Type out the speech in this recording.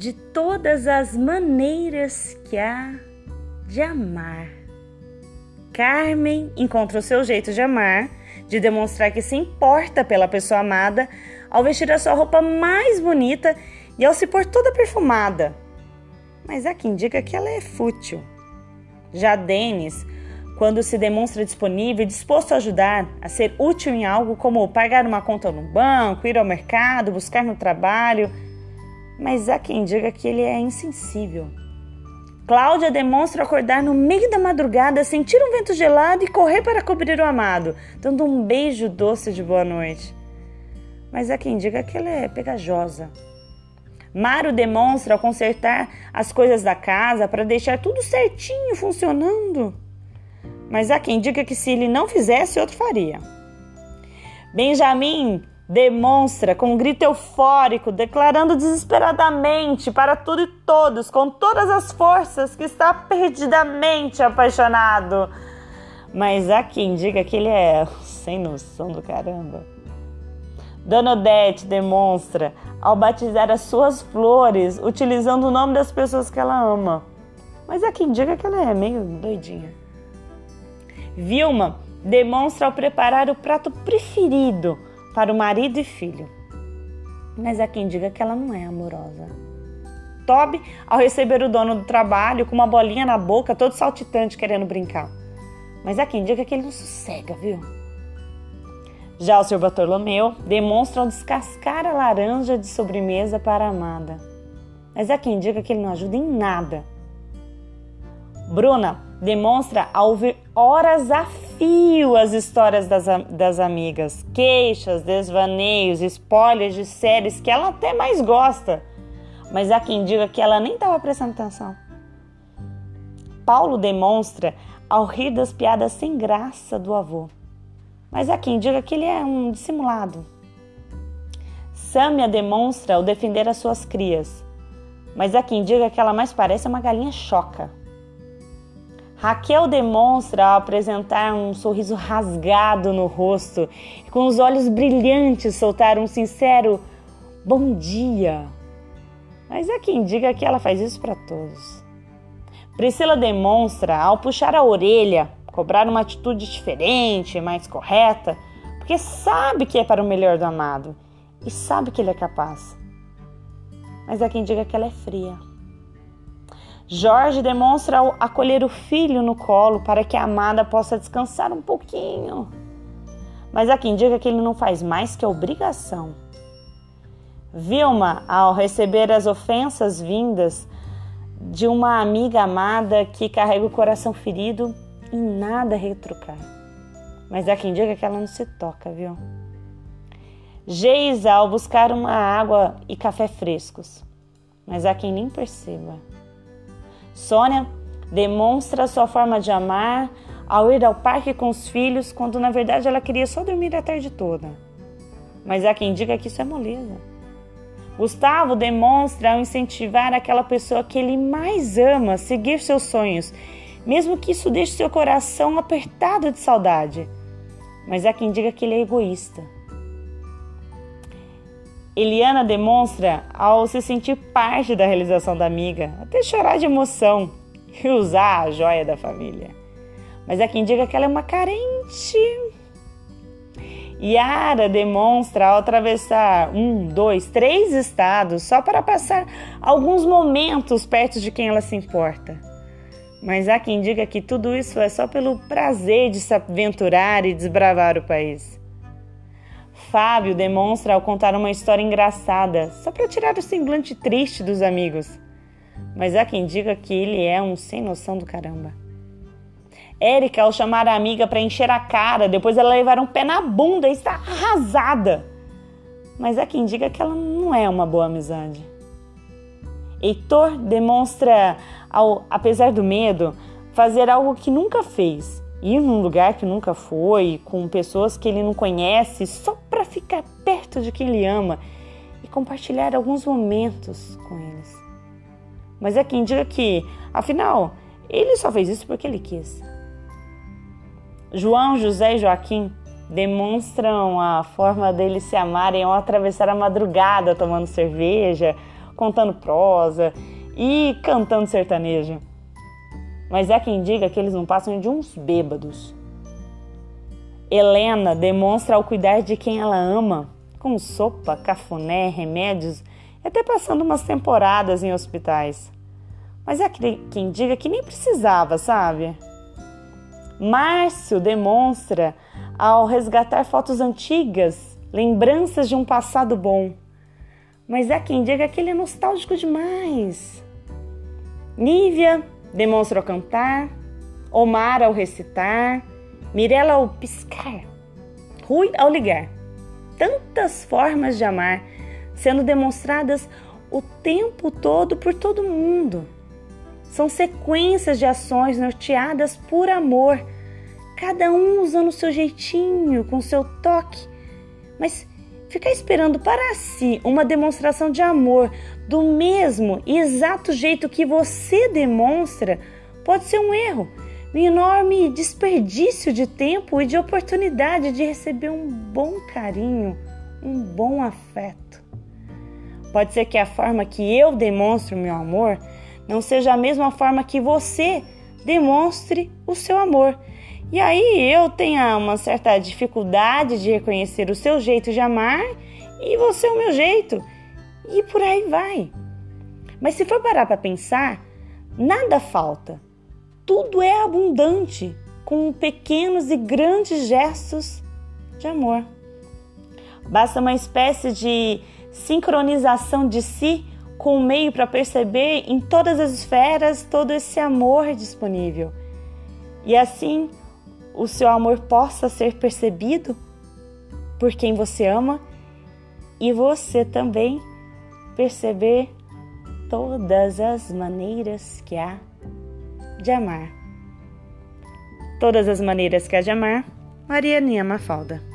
de todas as maneiras que há de amar. Carmen encontra o seu jeito de amar, de demonstrar que se importa pela pessoa amada, ao vestir a sua roupa mais bonita e ao se pôr toda perfumada. Mas há quem diga que ela é fútil. Já Denis, quando se demonstra disponível e disposto a ajudar, a ser útil em algo como pagar uma conta no banco, ir ao mercado, buscar no trabalho, mas há quem diga que ele é insensível. Cláudia demonstra acordar no meio da madrugada, sentir um vento gelado e correr para cobrir o amado, dando um beijo doce de boa noite. Mas há quem diga que ela é pegajosa. Mário demonstra ao consertar as coisas da casa para deixar tudo certinho funcionando. Mas há quem diga que se ele não fizesse, outro faria. Benjamin demonstra com um grito eufórico, declarando desesperadamente para tudo e todos, com todas as forças, que está perdidamente apaixonado. Mas há quem diga que ele é sem noção do caramba. Dona Odete demonstra ao batizar as suas flores, utilizando o nome das pessoas que ela ama. Mas há quem diga que ela é meio doidinha. Vilma demonstra ao preparar o prato preferido para o marido e filho. Mas há quem diga que ela não é amorosa. Toby, ao receber o dono do trabalho com uma bolinha na boca, todo saltitante, querendo brincar. Mas há quem diga que ele não sossega, viu? Já o Sr. Bartolomeu demonstra ao descascar a laranja de sobremesa para a amada. Mas há quem diga que ele não ajuda em nada. Bruna demonstra ao ouvir horas a fio as histórias das, das amigas, queixas, desvaneios, spoilers de séries que ela até mais gosta, mas há quem diga que ela nem estava prestando atenção. Paulo demonstra ao rir das piadas sem graça do avô, mas há quem diga que ele é um dissimulado. Sâmia demonstra ao defender as suas crias, mas há quem diga que ela mais parece uma galinha choca. Raquel demonstra ao apresentar um sorriso rasgado no rosto e com os olhos brilhantes soltar um sincero bom dia. Mas há quem diga que ela faz isso para todos. Priscila demonstra ao puxar a orelha, cobrar uma atitude diferente, mais correta, porque sabe que é para o melhor do amado e sabe que ele é capaz. Mas há quem diga que ela é fria. Jorge demonstra acolher o filho no colo para que a amada possa descansar um pouquinho. Mas há quem diga que ele não faz mais que obrigação. Vilma, ao receber as ofensas vindas de uma amiga amada que carrega o coração ferido, em nada retrucar. Mas há quem diga que ela não se toca, viu? Geisa, ao buscar uma água e café frescos. Mas há quem nem perceba. Sônia demonstra sua forma de amar ao ir ao parque com os filhos, quando na verdade ela queria só dormir a tarde toda. Mas há quem diga que isso é moleza. Gustavo demonstra ao incentivar aquela pessoa que ele mais ama a seguir seus sonhos, mesmo que isso deixe seu coração apertado de saudade. Mas há quem diga que ele é egoísta. Eliana demonstra ao se sentir parte da realização da amiga, até chorar de emoção e usar a joia da família. Mas há quem diga que ela é uma carente. Yara demonstra ao atravessar um, dois, três estados só para passar alguns momentos perto de quem ela se importa. Mas há quem diga que tudo isso é só pelo prazer de se aventurar e desbravar o país. Fábio demonstra ao contar uma história engraçada, só para tirar o semblante triste dos amigos. Mas há quem diga que ele é um sem noção do caramba. Érica, ao chamar a amiga para encher a cara, depois ela levar um pé na bunda e está arrasada. Mas há quem diga que ela não é uma boa amizade. Heitor demonstra, ao, apesar do medo, fazer algo que nunca fez ir num lugar que nunca foi, com pessoas que ele não conhece, só para ficar perto de quem ele ama e compartilhar alguns momentos com eles. Mas é quem diga que, afinal, ele só fez isso porque ele quis. João, José e Joaquim demonstram a forma deles se amarem ao atravessar a madrugada tomando cerveja, contando prosa e cantando sertanejo. Mas há quem diga que eles não passam de uns bêbados. Helena demonstra ao cuidar de quem ela ama, com sopa, cafuné, remédios, até passando umas temporadas em hospitais. Mas há quem diga que nem precisava, sabe? Márcio demonstra ao resgatar fotos antigas, lembranças de um passado bom. Mas há quem diga que ele é nostálgico demais. Nívia demonstra ao cantar, Omar ao recitar, Mirella ao piscar, Rui ao ligar. Tantas formas de amar sendo demonstradas o tempo todo por todo mundo. São sequências de ações norteadas por amor, cada um usando o seu jeitinho, com seu toque. Mas ficar esperando para si uma demonstração de amor do mesmo e exato jeito que você demonstra pode ser um erro, um enorme desperdício de tempo e de oportunidade de receber um bom carinho, um bom afeto. Pode ser que a forma que eu demonstro meu amor não seja a mesma forma que você demonstre o seu amor. E aí eu tenha uma certa dificuldade de reconhecer o seu jeito de amar e você o meu jeito. E por aí vai. Mas se for parar para pensar, nada falta. Tudo é abundante, com pequenos e grandes gestos de amor. Basta uma espécie de sincronização de si com o meio para perceber em todas as esferas todo esse amor disponível. E assim o seu amor possa ser percebido por quem você ama e você também perceber todas as maneiras que há de amar. Todas as maneiras que há de amar, Maria Nia Mafalda.